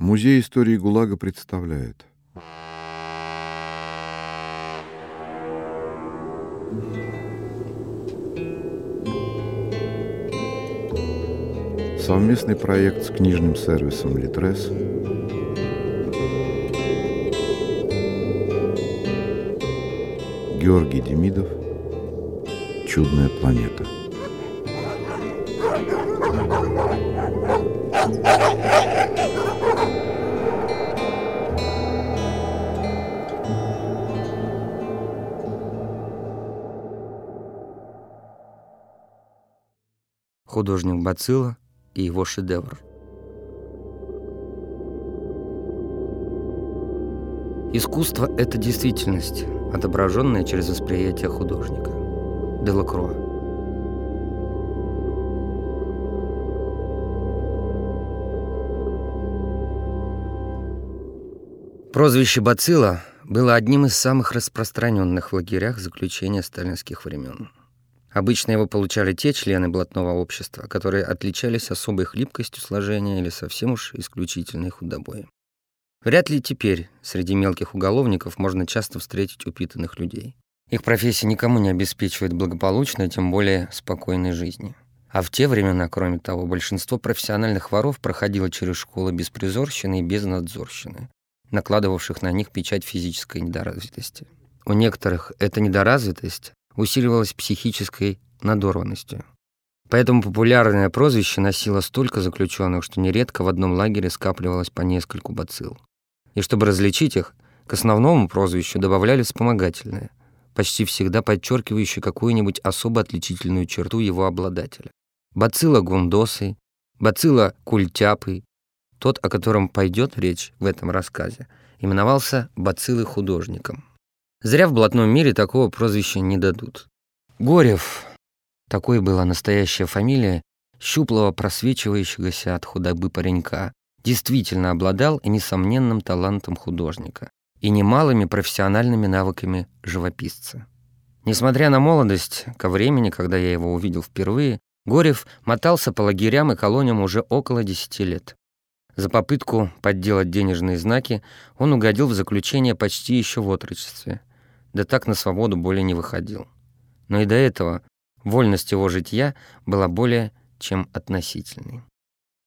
Музей истории ГУЛАГа представляет. Совместный проект с книжным сервисом «Литрес» Георгий Демидов. «Чудная планета» Художник Бацилла и его шедевр. Искусство — это действительность, отображенная через восприятие художника. Делакроа. Прозвище Бацилла было одним из самых распространенных в лагерях заключения сталинских времен. Обычно его получали те члены блатного общества, которые отличались особой хлипкостью сложения или совсем уж исключительной худобой. Вряд ли теперь среди мелких уголовников можно часто встретить упитанных людей. Их профессия никому не обеспечивает благополучной, тем более спокойной жизни. А в те времена, кроме того, большинство профессиональных воров проходило через школы беспризорщины и безнадзорщины, накладывавших на них печать физической недоразвитости. У некоторых эта недоразвитость усиливалась психической надорванностью. Поэтому популярное прозвище носило столько заключенных, что нередко в одном лагере скапливалось по нескольку бацилл. И чтобы различить их, к основному прозвищу добавляли вспомогательное, почти всегда подчеркивающее какую-нибудь особо отличительную черту его обладателя. Бацилла гундосой, бацилла культяпой, тот, о котором пойдет речь в этом рассказе, именовался бациллой художником. Зря в блатном мире такого прозвища не дадут. Горев, такой была настоящая фамилия, щуплого просвечивающегося от худобы паренька, действительно обладал и несомненным талантом художника и немалыми профессиональными навыками живописца. Несмотря на молодость, ко времени, когда я его увидел впервые, Горев мотался по лагерям и колониям уже около десяти лет. За попытку подделать денежные знаки он угодил в заключение почти еще в отрочестве да так на свободу более не выходил. Но и до этого вольность его житья была более чем относительной.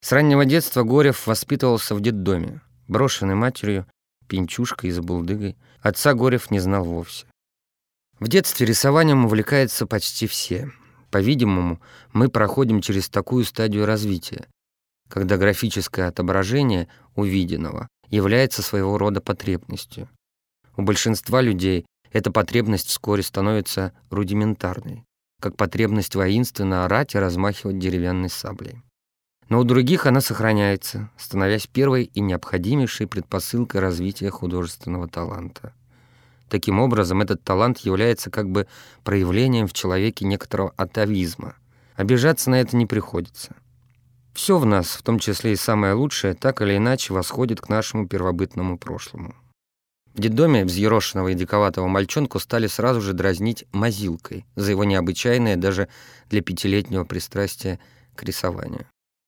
С раннего детства Горев воспитывался в детдоме, брошенный матерью, пинчушкой и забулдыгой. Отца Горев не знал вовсе. В детстве рисованием увлекаются почти все. По-видимому, мы проходим через такую стадию развития, когда графическое отображение увиденного является своего рода потребностью. У большинства людей эта потребность вскоре становится рудиментарной, как потребность воинственно орать и размахивать деревянной саблей. Но у других она сохраняется, становясь первой и необходимейшей предпосылкой развития художественного таланта. Таким образом, этот талант является как бы проявлением в человеке некоторого атовизма. Обижаться на это не приходится. Все в нас, в том числе и самое лучшее, так или иначе восходит к нашему первобытному прошлому. В детдоме взъерошенного и диковатого мальчонку стали сразу же дразнить мазилкой за его необычайное даже для пятилетнего пристрастие к рисованию.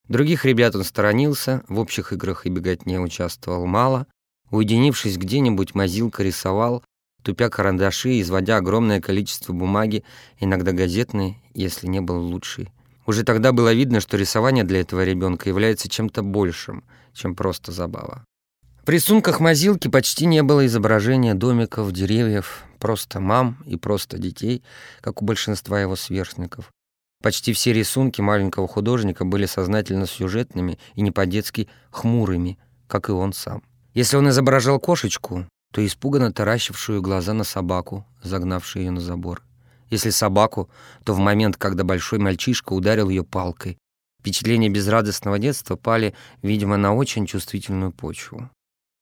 Других ребят он сторонился, в общих играх и беготне участвовал мало. Уединившись где-нибудь, мазилка рисовал, тупя карандаши, изводя огромное количество бумаги, иногда газетной, если не был лучший. Уже тогда было видно, что рисование для этого ребенка является чем-то большим, чем просто забава. В рисунках мазилки почти не было изображения домиков, деревьев, просто мам и просто детей, как у большинства его сверстников. Почти все рисунки маленького художника были сознательно сюжетными и не по-детски хмурыми, как и он сам. Если он изображал кошечку, то испуганно таращившую глаза на собаку, загнавшую ее на забор. Если собаку, то в момент, когда большой мальчишка ударил ее палкой. Впечатления безрадостного детства пали, видимо, на очень чувствительную почву.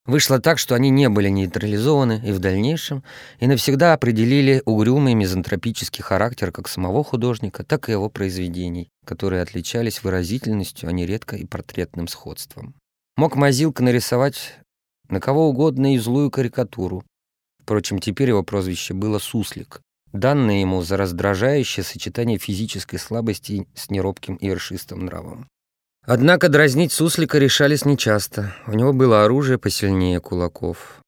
Вышло так, что они не были нейтрализованы и в дальнейшем, и навсегда определили угрюмый мизантропический характер как самого художника, так и его произведений, которые отличались выразительностью, а нередко и портретным сходством. Мог Мазилка нарисовать на кого угодно и злую карикатуру. Впрочем, теперь его прозвище было «Суслик», данное ему за раздражающее сочетание физической слабости с неробким и вершистым нравом. Однако дразнить суслика решались нечасто. У него было оружие посильнее кулаков.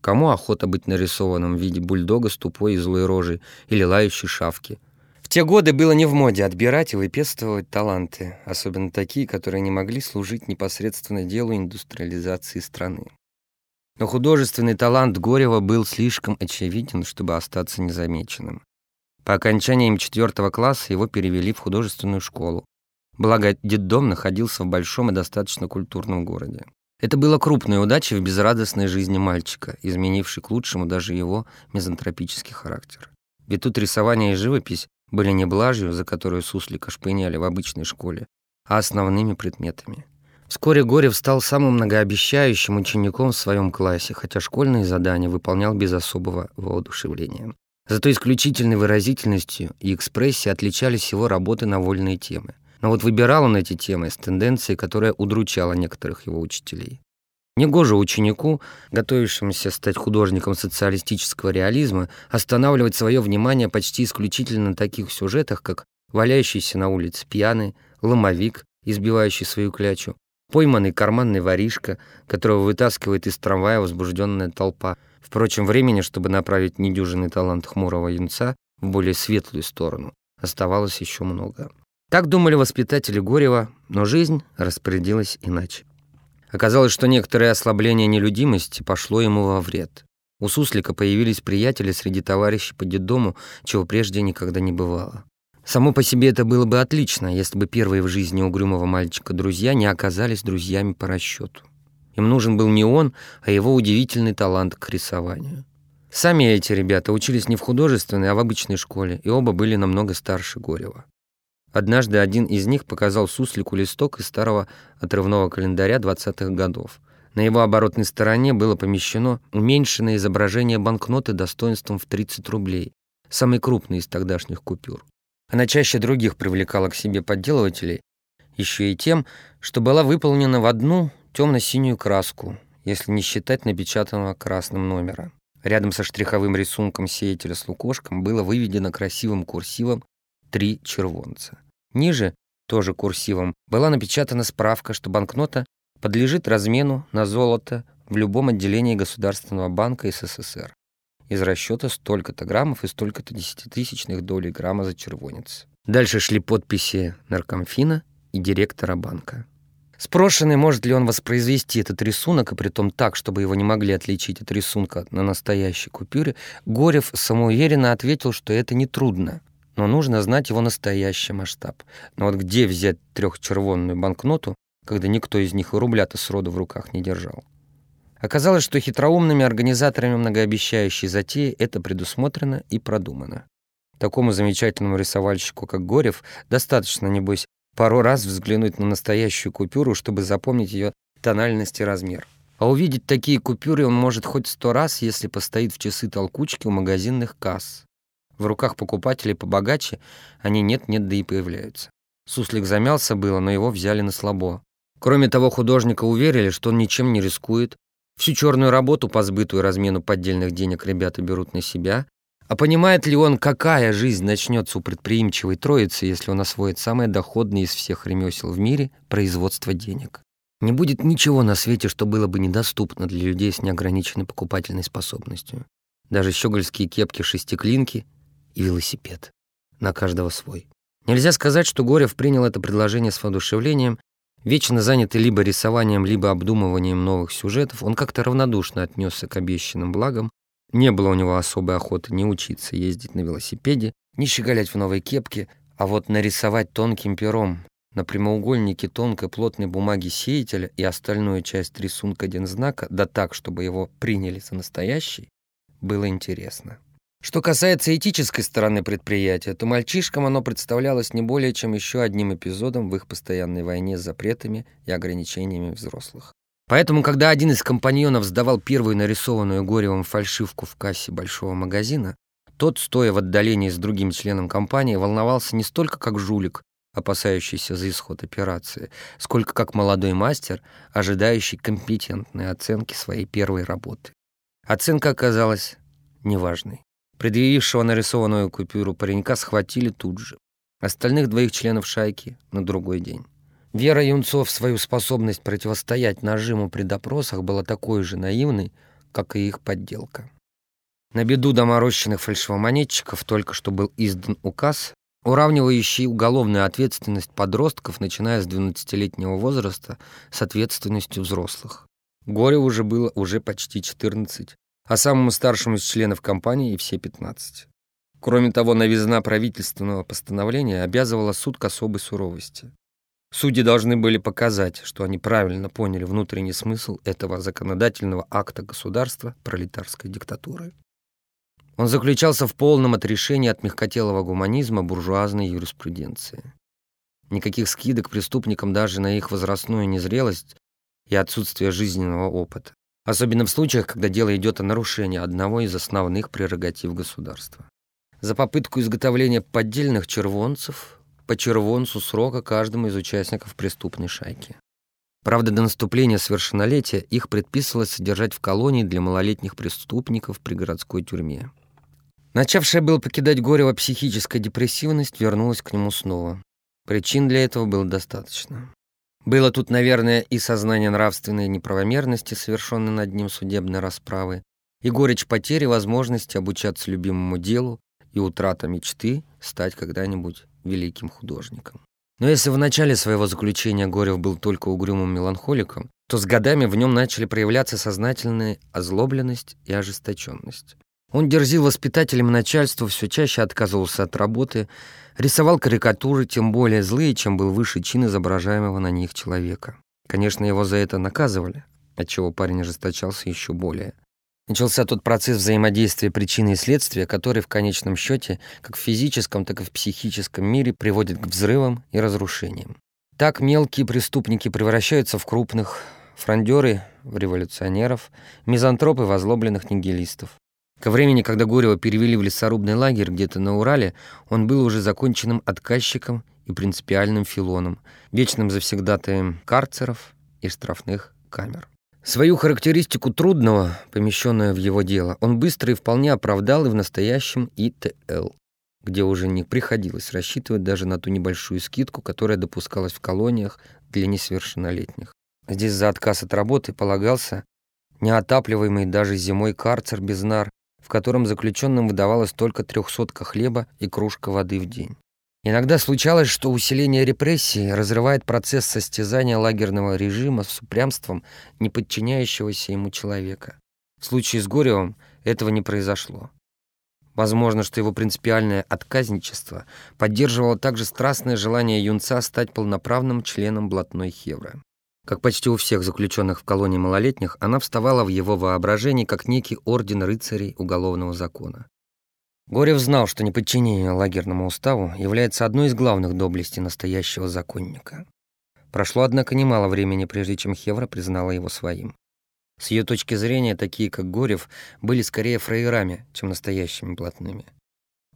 Кому охота быть нарисованным в виде бульдога с тупой и злой рожей или лающей шавки? В те годы было не в моде отбирать и выпестовывать таланты, особенно такие, которые не могли служить непосредственно делу индустриализации страны. Но художественный талант Горева был слишком очевиден, чтобы остаться незамеченным. По окончании им четвертого класса его перевели в художественную школу. Благо, детдом находился в большом и достаточно культурном городе. Это было крупной удачей в безрадостной жизни мальчика, изменившей к лучшему даже его мизантропический характер. Ведь тут рисование и живопись были не блажью, за которую суслика шпыняли в обычной школе, а основными предметами. Вскоре Горев стал самым многообещающим учеником в своем классе, хотя школьные задания выполнял без особого воодушевления. Зато исключительной выразительностью и экспрессией отличались его работы на вольные темы. Но вот выбирал он эти темы с тенденцией, которая удручала некоторых его учителей. Негоже ученику, готовившемуся стать художником социалистического реализма, останавливать свое внимание почти исключительно на таких сюжетах, как валяющийся на улице пьяный, ломовик, избивающий свою клячу, пойманный карманный воришка, которого вытаскивает из трамвая возбужденная толпа. Впрочем, времени, чтобы направить недюжинный талант хмурого юнца в более светлую сторону, оставалось еще много. Так думали воспитатели Горева, но жизнь распорядилась иначе. Оказалось, что некоторое ослабление нелюдимости пошло ему во вред. У Суслика появились приятели среди товарищей по детдому, чего прежде никогда не бывало. Само по себе это было бы отлично, если бы первые в жизни угрюмого мальчика друзья не оказались друзьями по расчету. Им нужен был не он, а его удивительный талант к рисованию. Сами эти ребята учились не в художественной, а в обычной школе, и оба были намного старше Горева. Однажды один из них показал суслику листок из старого отрывного календаря 20-х годов. На его оборотной стороне было помещено уменьшенное изображение банкноты достоинством в 30 рублей, самый крупный из тогдашних купюр. Она чаще других привлекала к себе подделывателей, еще и тем, что была выполнена в одну темно-синюю краску, если не считать напечатанного красным номера. Рядом со штриховым рисунком сеятеля с лукошком было выведено красивым курсивом три червонца. Ниже, тоже курсивом, была напечатана справка, что банкнота подлежит размену на золото в любом отделении Государственного банка СССР из расчета столько-то граммов и столько-то десятитысячных долей грамма за червонец. Дальше шли подписи наркомфина и директора банка. Спрошенный, может ли он воспроизвести этот рисунок, и при том так, чтобы его не могли отличить от рисунка на настоящей купюре, Горев самоуверенно ответил, что это нетрудно но нужно знать его настоящий масштаб. Но вот где взять трехчервонную банкноту, когда никто из них и рубля-то сроду в руках не держал? Оказалось, что хитроумными организаторами многообещающей затеи это предусмотрено и продумано. Такому замечательному рисовальщику, как Горев, достаточно, небось, пару раз взглянуть на настоящую купюру, чтобы запомнить ее тональность и размер. А увидеть такие купюры он может хоть сто раз, если постоит в часы толкучки у магазинных касс. В руках покупателей побогаче они нет-нет, да и появляются. Суслик замялся было, но его взяли на слабо. Кроме того, художника уверили, что он ничем не рискует. Всю черную работу по сбыту и размену поддельных денег ребята берут на себя. А понимает ли он, какая жизнь начнется у предприимчивой троицы, если он освоит самое доходное из всех ремесел в мире – производство денег? Не будет ничего на свете, что было бы недоступно для людей с неограниченной покупательной способностью. Даже щегольские кепки-шестиклинки и велосипед. На каждого свой. Нельзя сказать, что Горев принял это предложение с воодушевлением. Вечно занятый либо рисованием, либо обдумыванием новых сюжетов, он как-то равнодушно отнесся к обещанным благам. Не было у него особой охоты ни учиться ездить на велосипеде, ни щеголять в новой кепке, а вот нарисовать тонким пером на прямоугольнике тонкой плотной бумаги сеятеля и остальную часть рисунка дензнака, да так, чтобы его приняли за настоящий, было интересно. Что касается этической стороны предприятия, то мальчишкам оно представлялось не более чем еще одним эпизодом в их постоянной войне с запретами и ограничениями взрослых. Поэтому, когда один из компаньонов сдавал первую нарисованную Горевым фальшивку в кассе большого магазина, тот, стоя в отдалении с другим членом компании, волновался не столько как жулик, опасающийся за исход операции, сколько как молодой мастер, ожидающий компетентной оценки своей первой работы. Оценка оказалась неважной. Предъявившего нарисованную купюру паренька схватили тут же. Остальных двоих членов шайки на другой день. Вера юнцов свою способность противостоять нажиму при допросах была такой же наивной, как и их подделка. На беду доморощенных фальшивомонетчиков только что был издан указ, уравнивающий уголовную ответственность подростков, начиная с 12-летнего возраста, с ответственностью взрослых. Горе уже было уже почти 14, а самому старшему из членов компании и все 15. Кроме того, новизна правительственного постановления обязывала суд к особой суровости. Судьи должны были показать, что они правильно поняли внутренний смысл этого законодательного акта государства пролетарской диктатуры. Он заключался в полном отрешении от мягкотелого гуманизма буржуазной юриспруденции. Никаких скидок преступникам даже на их возрастную незрелость и отсутствие жизненного опыта, особенно в случаях, когда дело идет о нарушении одного из основных прерогатив государства. За попытку изготовления поддельных червонцев по червонцу срока каждому из участников преступной шайки. Правда, до наступления совершеннолетия их предписывалось содержать в колонии для малолетних преступников при городской тюрьме. Начавшая было покидать Горева психическая депрессивность вернулась к нему снова. Причин для этого было достаточно. Было тут, наверное, и сознание нравственной неправомерности, совершенной над ним судебной расправы, и горечь потери возможности обучаться любимому делу, и утрата мечты стать когда-нибудь великим художником. Но если в начале своего заключения Горев был только угрюмым меланхоликом, то с годами в нем начали проявляться сознательная озлобленность и ожесточенность. Он дерзил воспитателям и начальству, все чаще отказывался от работы, рисовал карикатуры, тем более злые, чем был выше чин изображаемого на них человека. Конечно, его за это наказывали, отчего парень ожесточался еще более. Начался тот процесс взаимодействия причины и следствия, который в конечном счете, как в физическом, так и в психическом мире, приводит к взрывам и разрушениям. Так мелкие преступники превращаются в крупных, фрондеры — в революционеров, мизантропы — в озлобленных нигилистов. Ко времени, когда Горева перевели в лесорубный лагерь где-то на Урале, он был уже законченным отказчиком и принципиальным филоном, вечным завсегдатаем карцеров и штрафных камер. Свою характеристику трудного, помещенную в его дело, он быстро и вполне оправдал и в настоящем ИТЛ, где уже не приходилось рассчитывать даже на ту небольшую скидку, которая допускалась в колониях для несовершеннолетних. Здесь за отказ от работы полагался неотапливаемый даже зимой карцер без нар, в котором заключенным выдавалось только трехсотка хлеба и кружка воды в день. Иногда случалось, что усиление репрессий разрывает процесс состязания лагерного режима с упрямством неподчиняющегося ему человека. В случае с Горевым этого не произошло. Возможно, что его принципиальное отказничество поддерживало также страстное желание юнца стать полноправным членом блатной хевры. Как почти у всех заключенных в колонии малолетних, она вставала в его воображении как некий орден рыцарей уголовного закона. Горев знал, что неподчинение лагерному уставу является одной из главных доблестей настоящего законника. Прошло, однако, немало времени, прежде чем Хевра признала его своим. С ее точки зрения, такие, как Горев, были скорее фраерами, чем настоящими блатными.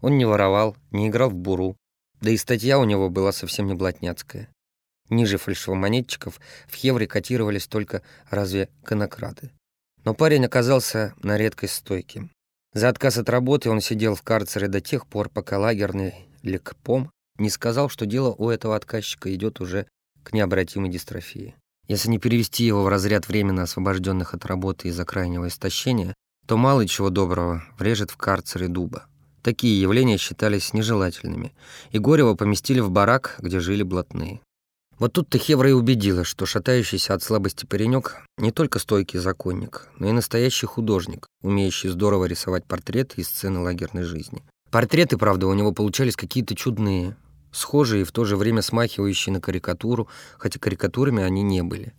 Он не воровал, не играл в буру, да и статья у него была совсем не блатняцкая. Ниже фальшивомонетчиков в Хевре котировались только разве конокрады. Но парень оказался на редкость стойким. За отказ от работы он сидел в карцере до тех пор, пока лагерный лекпом не сказал, что дело у этого отказчика идет уже к необратимой дистрофии. Если не перевести его в разряд временно освобожденных от работы из-за крайнего истощения, то мало чего доброго врежет в карцере дуба. Такие явления считались нежелательными, и Горева поместили в барак, где жили блатные. Вот тут-то Хевра и убедила, что шатающийся от слабости паренек не только стойкий законник, но и настоящий художник, умеющий здорово рисовать портреты из сцены лагерной жизни. Портреты, правда, у него получались какие-то чудные, схожие и в то же время смахивающие на карикатуру, хотя карикатурами они не были.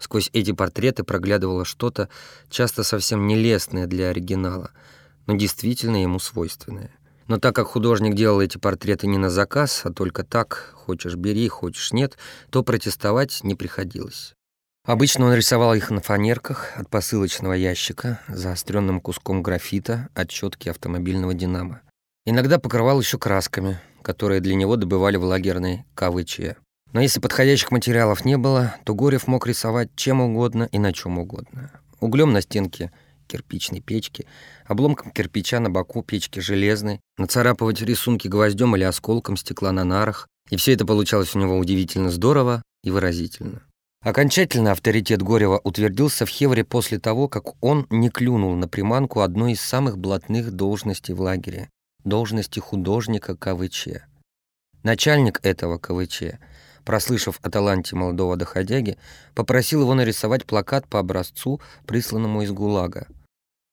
Сквозь эти портреты проглядывало что-то, часто совсем нелестное для оригинала, но действительно ему свойственное. Но так как художник делал эти портреты не на заказ, а только так, хочешь бери, хочешь нет, то протестовать не приходилось. Обычно он рисовал их на фанерках от посылочного ящика, заостренным куском графита от щетки автомобильного «Динамо». Иногда покрывал еще красками, которые для него добывали в лагерной КВЧ. Но если подходящих материалов не было, то Горев мог рисовать чем угодно и на чем угодно. Углем на стенке – кирпичной печки, обломком кирпича на боку печки железной, нацарапывать рисунки гвоздем или осколком стекла на нарах. И все это получалось у него удивительно здорово и выразительно. Окончательно авторитет Горева утвердился в Хевре после того, как он не клюнул на приманку одной из самых блатных должностей в лагере – должности художника КВЧ. Начальник этого КВЧ, прослышав о таланте молодого доходяги, попросил его нарисовать плакат по образцу, присланному из ГУЛАГа.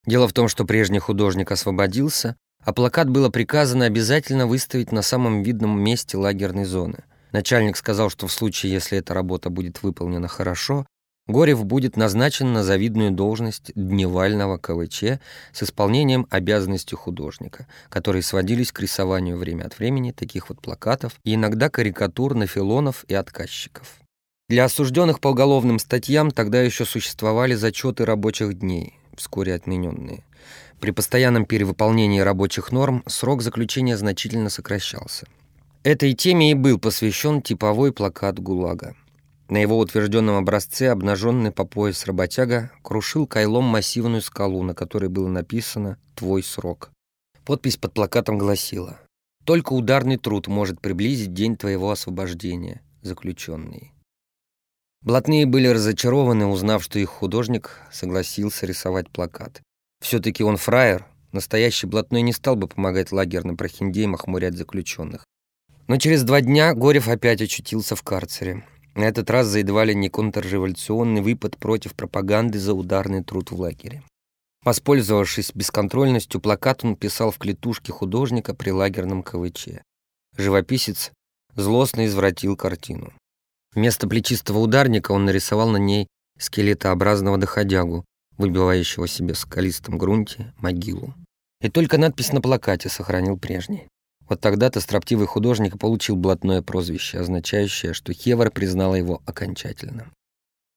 Дело в том, что прежний художник освободился, а плакат было приказано обязательно выставить на самом видном месте лагерной зоны. Начальник сказал, что в случае, если эта работа будет выполнена хорошо, Горев будет назначен на завидную должность дневального КВЧ с исполнением обязанностей художника, которые сводились к рисованию время от времени таких вот плакатов и иногда карикатур на филонов и отказчиков. Для осужденных по уголовным статьям тогда еще существовали зачеты рабочих дней, вскоре отмененные. При постоянном перевыполнении рабочих норм срок заключения значительно сокращался. Этой теме и был посвящен типовой плакат ГУЛАГа. На его утвержденном образце обнаженный по пояс работяга крушил кайлом массивную скалу, на которой было написано «Твой срок». Подпись под плакатом гласила «Только ударный труд может приблизить день твоего освобождения, заключенный». Блатные были разочарованы, узнав, что их художник согласился рисовать плакат. Все-таки он фраер, настоящий блатной не стал бы помогать лагерным прохиндеям охмурять заключенных. Но через два дня Горев опять очутился в карцере. На этот раз за едва ли не контрреволюционный выпад против пропаганды за ударный труд в лагере. Воспользовавшись бесконтрольностью, плакат он писал в клетушке художника при лагерном КВЧ. Живописец злостно извратил картину. Вместо плечистого ударника он нарисовал на ней скелетообразного доходягу, выбивающего себе в скалистом грунте могилу. И только надпись на плакате сохранил прежний. Вот тогда-то строптивый художник получил блатное прозвище, означающее, что Хевар признала его окончательно.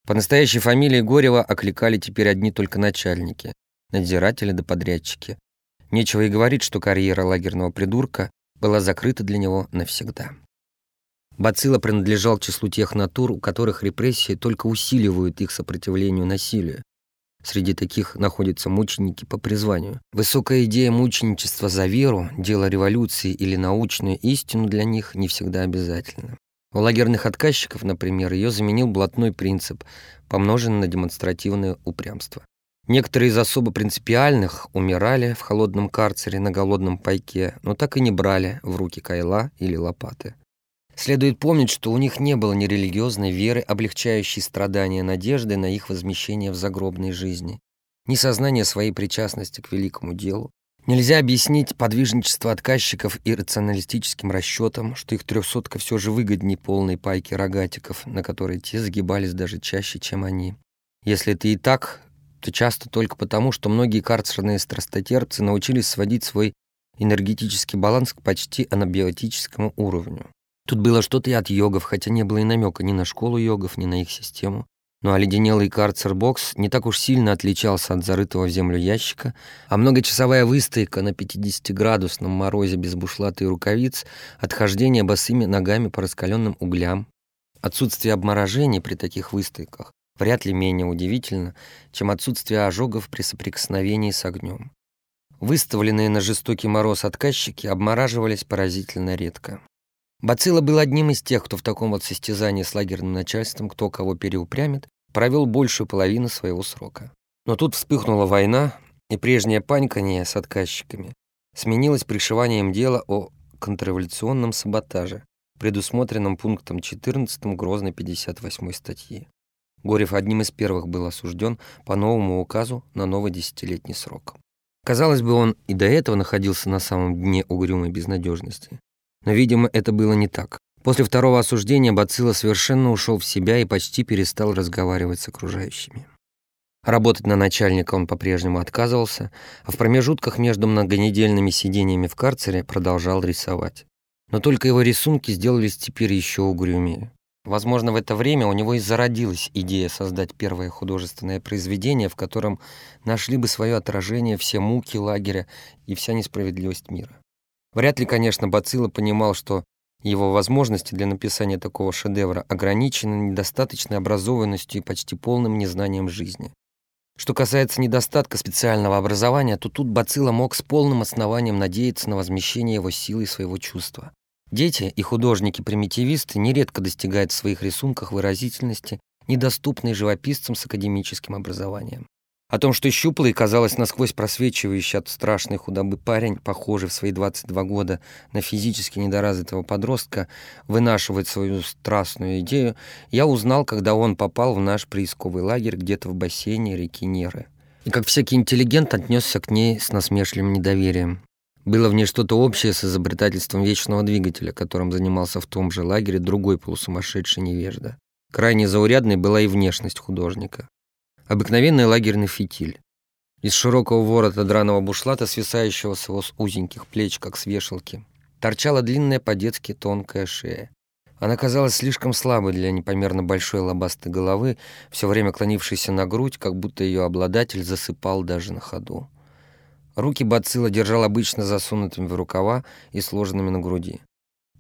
По настоящей фамилии Горева окликали теперь одни только начальники, надзиратели да подрядчики. Нечего и говорить, что карьера лагерного придурка была закрыта для него навсегда. Бацилла принадлежал к числу тех натур, у которых репрессии только усиливают их сопротивлению насилию. Среди таких находятся мученики по призванию. Высокая идея мученичества за веру, дело революции или научную истину для них не всегда обязательно. У лагерных отказчиков, например, ее заменил блатной принцип, помноженный на демонстративное упрямство. Некоторые из особо принципиальных умирали в холодном карцере на голодном пайке, но так и не брали в руки кайла или лопаты. Следует помнить, что у них не было ни религиозной веры, облегчающей страдания надежды на их возмещение в загробной жизни, ни сознания своей причастности к великому делу. Нельзя объяснить подвижничество отказчиков и рационалистическим расчетом, что их трехсотка все же выгоднее полной пайки рогатиков, на которые те загибались даже чаще, чем они. Если это и так, то часто только потому, что многие карцерные страстотерпцы научились сводить свой энергетический баланс к почти анабиотическому уровню. Тут было что-то и от йогов, хотя не было и намека ни на школу йогов, ни на их систему. Но карцер-бокс не так уж сильно отличался от зарытого в землю ящика, а многочасовая выстойка на 50-градусном морозе без бушлата и рукавиц, отхождение босыми ногами по раскаленным углям, отсутствие обморожений при таких выстойках вряд ли менее удивительно, чем отсутствие ожогов при соприкосновении с огнем. Выставленные на жестокий мороз отказчики обмораживались поразительно редко. Бацилла был одним из тех, кто в таком вот состязании с лагерным начальством, кто кого переупрямит, провел большую половину своего срока. Но тут вспыхнула война, и прежнее паньканье с отказчиками сменилось пришиванием дела о контрреволюционном саботаже, предусмотренном пунктом 14 Грозной 58 статьи. Горев одним из первых был осужден по новому указу на новый десятилетний срок. Казалось бы, он и до этого находился на самом дне угрюмой безнадежности. Видимо, это было не так. После второго осуждения Бацилла совершенно ушел в себя и почти перестал разговаривать с окружающими. Работать на начальника он по-прежнему отказывался, а в промежутках между многонедельными сидениями в карцере продолжал рисовать. Но только его рисунки сделались теперь еще угрюмее. Возможно, в это время у него и зародилась идея создать первое художественное произведение, в котором нашли бы свое отражение все муки лагеря и вся несправедливость мира. Вряд ли, конечно, Бацилла понимал, что его возможности для написания такого шедевра ограничены недостаточной образованностью и почти полным незнанием жизни. Что касается недостатка специального образования, то тут Бацилла мог с полным основанием надеяться на возмещение его силой своего чувства. Дети и художники-примитивисты нередко достигают в своих рисунках выразительности, недоступной живописцам с академическим образованием. О том, что щуплый, казалось, насквозь просвечивающий от страшной худобы парень, похожий в свои 22 года на физически недоразвитого подростка, вынашивает свою страстную идею, я узнал, когда он попал в наш приисковый лагерь где-то в бассейне реки Неры. И как всякий интеллигент отнесся к ней с насмешливым недоверием. Было в ней что-то общее с изобретательством вечного двигателя, которым занимался в том же лагере другой полусумасшедший невежда. Крайне заурядной была и внешность художника. Обыкновенный лагерный фитиль. Из широкого ворота драного бушлата, свисающего с его узеньких плеч, как с вешалки, торчала длинная по-детски тонкая шея. Она казалась слишком слабой для непомерно большой лобастой головы, все время клонившейся на грудь, как будто ее обладатель засыпал даже на ходу. Руки Бацилла держал обычно засунутыми в рукава и сложенными на груди.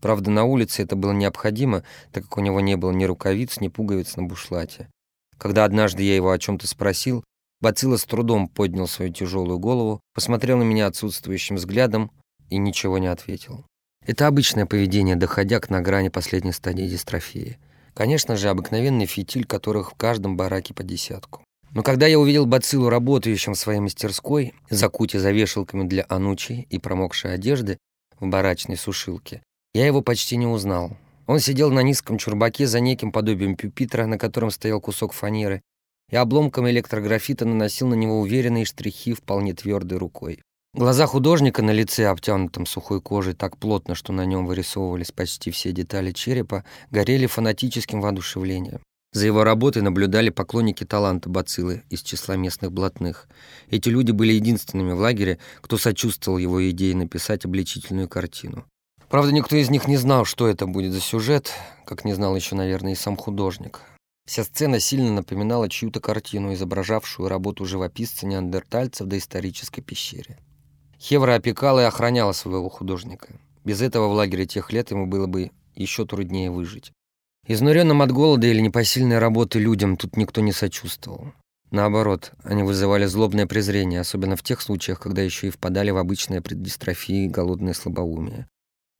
Правда, на улице это было необходимо, так как у него не было ни рукавиц, ни пуговиц на бушлате. Когда однажды я его о чем-то спросил, Бацилла с трудом поднял свою тяжелую голову, посмотрел на меня отсутствующим взглядом и ничего не ответил. Это обычное поведение доходяг на грани последней стадии дистрофии. Конечно же, обыкновенный фитиль, которых в каждом бараке по десятку. Но когда я увидел Бациллу работающим в своей мастерской, закуте за вешалками для анучи и промокшей одежды в барачной сушилке, я его почти не узнал. Он сидел на низком чурбаке за неким подобием пюпитра, на котором стоял кусок фанеры, и обломком электрографита наносил на него уверенные штрихи вполне твердой рукой. Глаза художника на лице, обтянутом сухой кожей так плотно, что на нем вырисовывались почти все детали черепа, горели фанатическим воодушевлением. За его работой наблюдали поклонники таланта Бацилы из числа местных блатных. Эти люди были единственными в лагере, кто сочувствовал его идее написать обличительную картину. Правда, никто из них не знал, что это будет за сюжет, как не знал еще, наверное, и сам художник. Вся сцена сильно напоминала чью-то картину, изображавшую работу живописца-неандертальца в доисторической пещере. Хевра опекала и охраняла своего художника. Без этого в лагере тех лет ему было бы еще труднее выжить. Изнуренным от голода или непосильной работы людям тут никто не сочувствовал. Наоборот, они вызывали злобное презрение, особенно в тех случаях, когда еще и впадали в обычные преддистрофии и голодное слабоумие.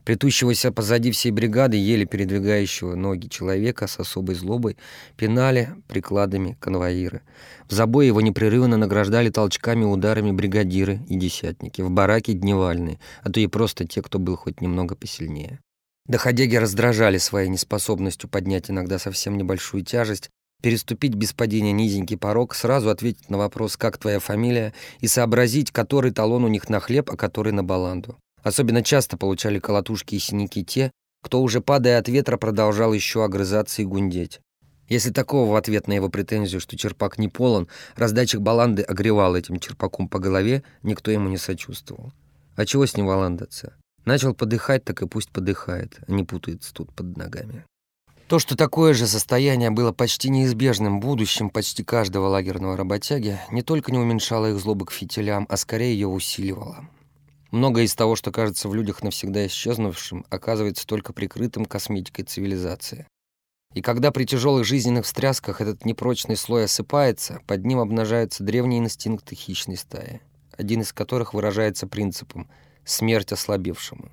Плетущегося позади всей бригады, еле передвигающего ноги человека с особой злобой, пинали прикладами конвоиры. В забое его непрерывно награждали толчками ударами бригадиры и десятники, в бараке дневальные, а то и просто те, кто был хоть немного посильнее. Доходяги раздражали своей неспособностью поднять иногда совсем небольшую тяжесть, переступить без падения низенький порог, сразу ответить на вопрос «как твоя фамилия?» и сообразить, который талон у них на хлеб, а который на баланду. Особенно часто получали колотушки и синяки те, кто уже падая от ветра продолжал еще огрызаться и гундеть. Если такого в ответ на его претензию, что черпак не полон, раздатчик баланды огревал этим черпаком по голове, никто ему не сочувствовал. А чего с ним валандаться? Начал подыхать, так и пусть подыхает, а не путается тут под ногами. То, что такое же состояние было почти неизбежным будущим почти каждого лагерного работяги, не только не уменьшало их злобы к фитилям, а скорее ее усиливало. Многое из того, что кажется в людях навсегда исчезнувшим, оказывается только прикрытым косметикой цивилизации. И когда при тяжелых жизненных встрясках этот непрочный слой осыпается, под ним обнажаются древние инстинкты хищной стаи, один из которых выражается принципом «смерть ослабевшему».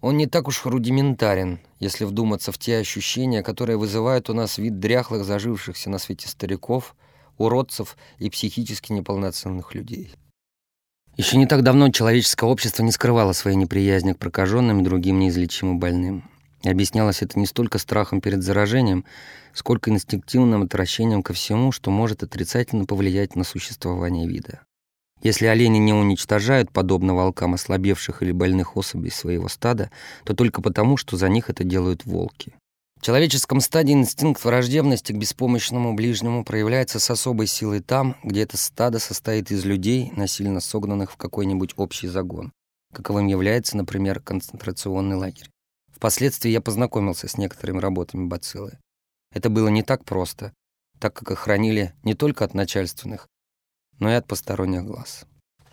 Он не так уж рудиментарен, если вдуматься в те ощущения, которые вызывают у нас вид дряхлых, зажившихся на свете стариков, уродцев и психически неполноценных людей. Еще не так давно человеческое общество не скрывало своей неприязни к прокаженным и другим неизлечимо больным. И объяснялось это не столько страхом перед заражением, сколько инстинктивным отвращением ко всему, что может отрицательно повлиять на существование вида. Если олени не уничтожают, подобно волкам ослабевших или больных особей своего стада, то только потому, что за них это делают волки. В человеческом стаде инстинкт враждебности к беспомощному ближнему проявляется с особой силой там, где это стадо состоит из людей, насильно согнанных в какой-нибудь общий загон, каковым является, например, концентрационный лагерь. Впоследствии я познакомился с некоторыми работами бациллы. Это было не так просто, так как их хранили не только от начальственных, но и от посторонних глаз.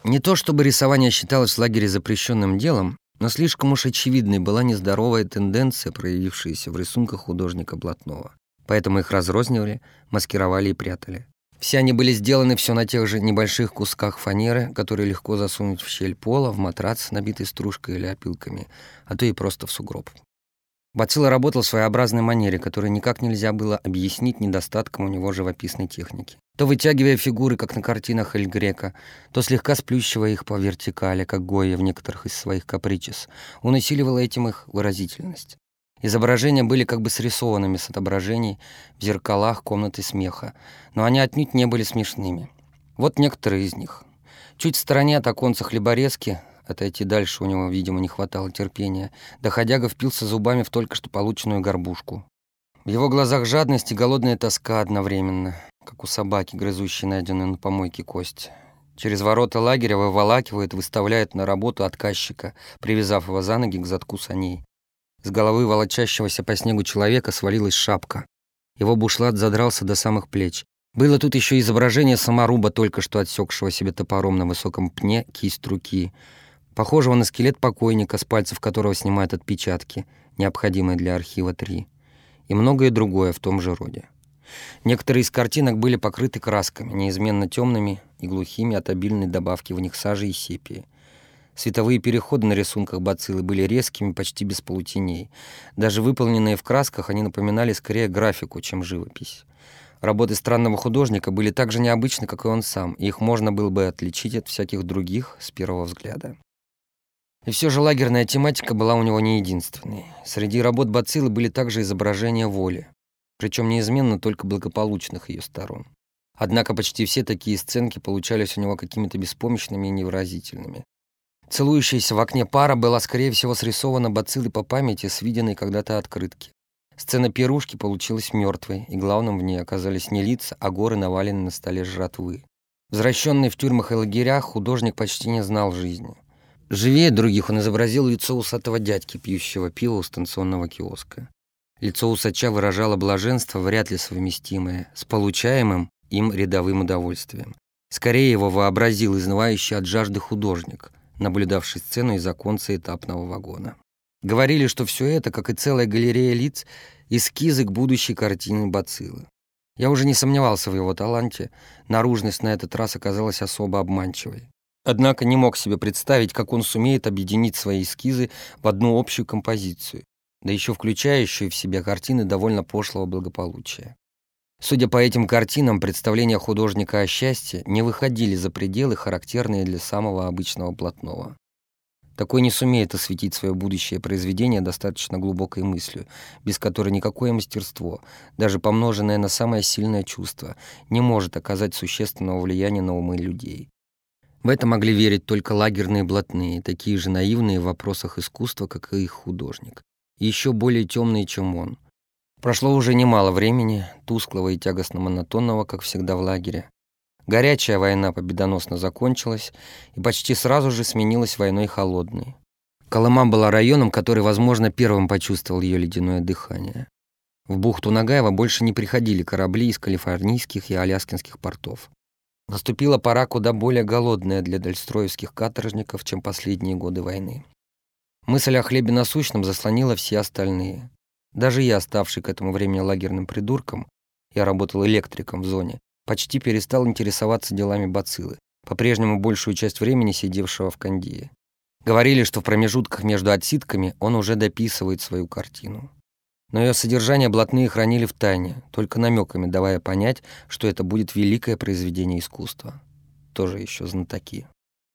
Не то чтобы рисование считалось в лагере запрещенным делом, но слишком уж очевидной была нездоровая тенденция, проявившаяся в рисунках художника Блатного. Поэтому их разрознивали, маскировали и прятали. Все они были сделаны все на тех же небольших кусках фанеры, которые легко засунуть в щель пола, в матрац, набитый стружкой или опилками, а то и просто в сугроб. Бацилла работал в своеобразной манере, которую никак нельзя было объяснить недостатком у него живописной техники. То вытягивая фигуры, как на картинах Эль Грека, то слегка сплющивая их по вертикали, как Гойя в некоторых из своих капричес, он усиливал этим их выразительность. Изображения были как бы срисованными с отображений в зеркалах комнаты смеха, но они отнюдь не были смешными. Вот некоторые из них. Чуть в стороне от оконца хлеборезки, отойти дальше у него, видимо, не хватало терпения, доходяга впился зубами в только что полученную горбушку. В его глазах жадность и голодная тоска одновременно, как у собаки, грызущей найденную на помойке кость. Через ворота лагеря выволакивает, выставляет на работу отказчика, привязав его за ноги к задку саней. С головы волочащегося по снегу человека свалилась шапка. Его бушлат задрался до самых плеч. Было тут еще изображение саморуба, только что отсекшего себе топором на высоком пне кисть руки, похожего на скелет покойника, с пальцев которого снимают отпечатки, необходимые для архива 3, и многое другое в том же роде. Некоторые из картинок были покрыты красками, неизменно темными и глухими от обильной добавки в них сажи и сепии. Световые переходы на рисунках бациллы были резкими, почти без полутеней. Даже выполненные в красках, они напоминали скорее графику, чем живопись. Работы странного художника были так же необычны, как и он сам, и их можно было бы отличить от всяких других с первого взгляда. И все же лагерная тематика была у него не единственной. Среди работ бациллы были также изображения воли, причем неизменно только благополучных ее сторон. Однако почти все такие сценки получались у него какими-то беспомощными и невыразительными. Целующаяся в окне пара была, скорее всего, срисована бациллой по памяти с виденной когда-то открытки. Сцена пирушки получилась мертвой, и главным в ней оказались не лица, а горы, наваленные на столе жратвы. Возвращенный в тюрьмах и лагерях, художник почти не знал жизни. Живее других он изобразил лицо усатого дядьки, пьющего пиво у станционного киоска. Лицо усача выражало блаженство, вряд ли совместимое, с получаемым им рядовым удовольствием. Скорее его вообразил изнывающий от жажды художник — наблюдавший сцену из оконца этапного вагона. Говорили, что все это, как и целая галерея лиц, эскизы к будущей картине Бациллы. Я уже не сомневался в его таланте, наружность на этот раз оказалась особо обманчивой. Однако не мог себе представить, как он сумеет объединить свои эскизы в одну общую композицию, да еще включающую в себя картины довольно пошлого благополучия. Судя по этим картинам, представления художника о счастье не выходили за пределы, характерные для самого обычного блатного. Такой не сумеет осветить свое будущее произведение достаточно глубокой мыслью, без которой никакое мастерство, даже помноженное на самое сильное чувство, не может оказать существенного влияния на умы людей. В это могли верить только лагерные блатные, такие же наивные в вопросах искусства, как и их художник, еще более темные, чем он. Прошло уже немало времени, тусклого и тягостно-монотонного, как всегда в лагере. Горячая война победоносно закончилась и почти сразу же сменилась войной холодной. Колыма была районом, который, возможно, первым почувствовал ее ледяное дыхание. В бухту Нагаева больше не приходили корабли из калифорнийских и аляскинских портов. Наступила пора куда более голодная для дальстроевских каторжников, чем последние годы войны. Мысль о хлебе насущном заслонила все остальные. Даже я, ставший к этому времени лагерным придурком, я работал электриком в зоне, почти перестал интересоваться делами бациллы, по-прежнему большую часть времени сидевшего в кондее. Говорили, что в промежутках между отсидками он уже дописывает свою картину. Но ее содержание блатные хранили в тайне, только намеками давая понять, что это будет великое произведение искусства. Тоже еще знатоки.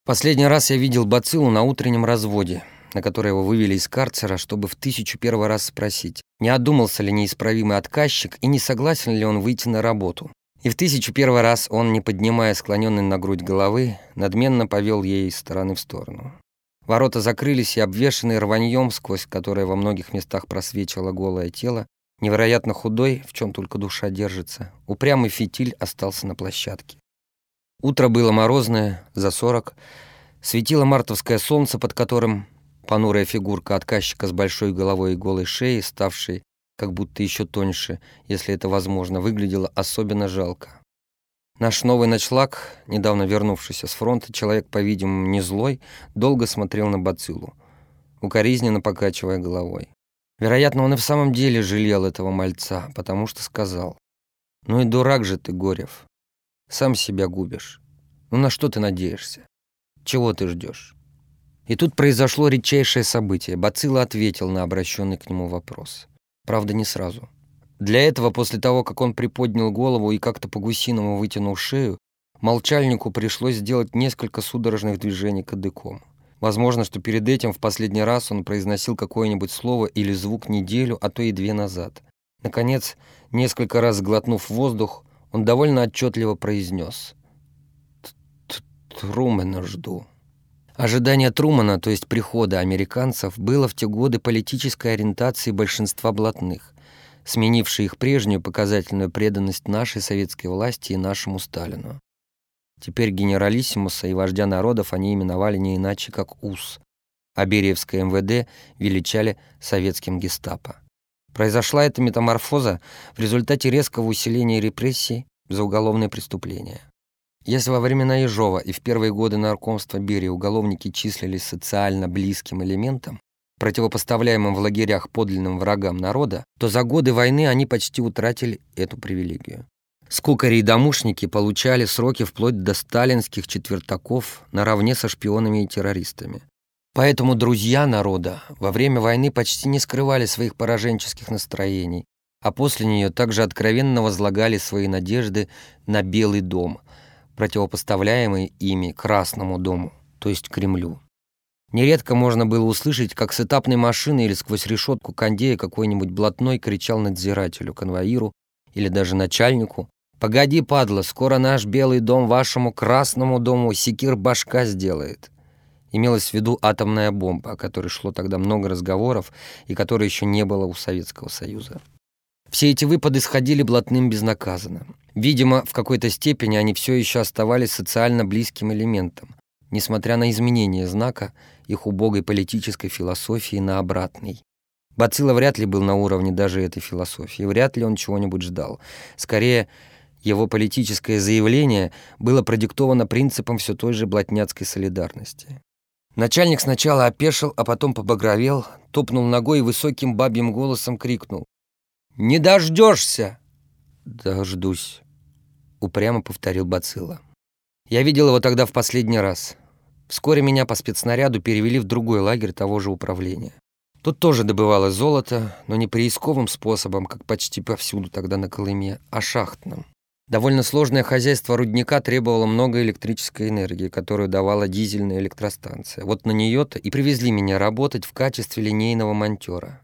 Последний раз я видел бациллу на утреннем разводе — на который его вывели из карцера, чтобы в тысячу первый раз спросить, не одумался ли неисправимый отказчик и не согласен ли он выйти на работу. И в тысячу первый раз он, не поднимая склоненной на грудь головы, надменно повел ей из стороны в сторону. Ворота закрылись, и обвешанный рваньем, сквозь которое во многих местах просвечивало голое тело, невероятно худой, в чем только душа держится, упрямый фитиль остался на площадке. Утро было морозное, за сорок, светило мартовское солнце, под которым Понурая фигурка отказчика с большой головой и голой шеей, ставшей как будто еще тоньше, если это возможно, выглядела особенно жалко. Наш новый ночлаг, недавно вернувшийся с фронта, человек, по-видимому, не злой, долго смотрел на бациллу, укоризненно покачивая головой. Вероятно, он и в самом деле жалел этого мальца, потому что сказал, «Ну и дурак же ты, Горев. Сам себя губишь. Ну на что ты надеешься? Чего ты ждешь? И тут произошло редчайшее событие. Бацилла ответил на обращенный к нему вопрос. Правда, не сразу. Для этого, после того, как он приподнял голову и как-то по-гусиному вытянул шею, молчальнику пришлось сделать несколько судорожных движений кадыком. Возможно, что перед этим в последний раз он произносил какое-нибудь слово или звук неделю, а то и две назад. Наконец, несколько раз глотнув воздух, он довольно отчетливо произнес «Трумэна жду». Ожидание Трумана, то есть прихода американцев, было в те годы политической ориентацией большинства блатных, сменившей их прежнюю показательную преданность нашей советской власти и нашему Сталину. Теперь генералиссимуса и вождя народов они именовали не иначе, как УС, а Бериевское МВД величали советским гестапо. Произошла эта метаморфоза в результате резкого усиления репрессий за уголовные преступления. Если во времена Ежова и в первые годы наркомства Берии уголовники числились социально близким элементом, противопоставляемым в лагерях подлинным врагам народа, то за годы войны они почти утратили эту привилегию. Скукари и домушники получали сроки вплоть до сталинских четвертаков наравне со шпионами и террористами. Поэтому друзья народа во время войны почти не скрывали своих пораженческих настроений, а после нее также откровенно возлагали свои надежды на Белый дом, противопоставляемый ими Красному дому, то есть Кремлю. Нередко можно было услышать, как с этапной машины или сквозь решетку кондея какой-нибудь блатной кричал надзирателю, конвоиру или даже начальнику, «Погоди, падла, скоро наш белый дом вашему красному дому секир башка сделает». Имелась в виду атомная бомба, о которой шло тогда много разговоров и которой еще не было у Советского Союза. Все эти выпады сходили блатным безнаказанно. Видимо, в какой-то степени они все еще оставались социально близким элементом, несмотря на изменение знака их убогой политической философии на обратный. Бацилла вряд ли был на уровне даже этой философии, вряд ли он чего-нибудь ждал. Скорее, его политическое заявление было продиктовано принципом все той же блатняцкой солидарности. Начальник сначала опешил, а потом побагровел, топнул ногой и высоким бабьим голосом крикнул. «Не дождешься!» «Дождусь», — упрямо повторил Бацилла. Я видел его тогда в последний раз. Вскоре меня по спецснаряду перевели в другой лагерь того же управления. Тут тоже добывалось золото, но не приисковым способом, как почти повсюду тогда на Колыме, а шахтным. Довольно сложное хозяйство рудника требовало много электрической энергии, которую давала дизельная электростанция. Вот на нее-то и привезли меня работать в качестве линейного монтера.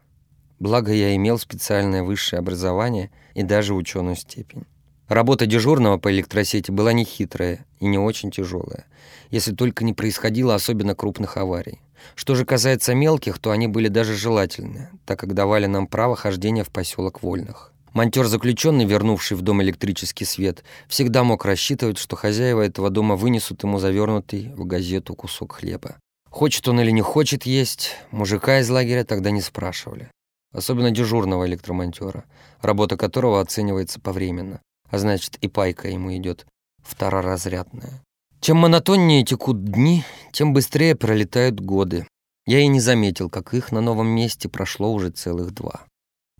Благо, я имел специальное высшее образование и даже ученую степень. Работа дежурного по электросети была нехитрая и не очень тяжелая, если только не происходило особенно крупных аварий. Что же касается мелких, то они были даже желательны, так как давали нам право хождения в поселок Вольных. Монтер-заключенный, вернувший в дом электрический свет, всегда мог рассчитывать, что хозяева этого дома вынесут ему завернутый в газету кусок хлеба. Хочет он или не хочет есть, мужика из лагеря тогда не спрашивали. Особенно дежурного электромонтера, работа которого оценивается повременно, а значит и пайка ему идет второразрядная. Чем монотоннее текут дни, тем быстрее пролетают годы. Я и не заметил, как их на новом месте прошло уже целых два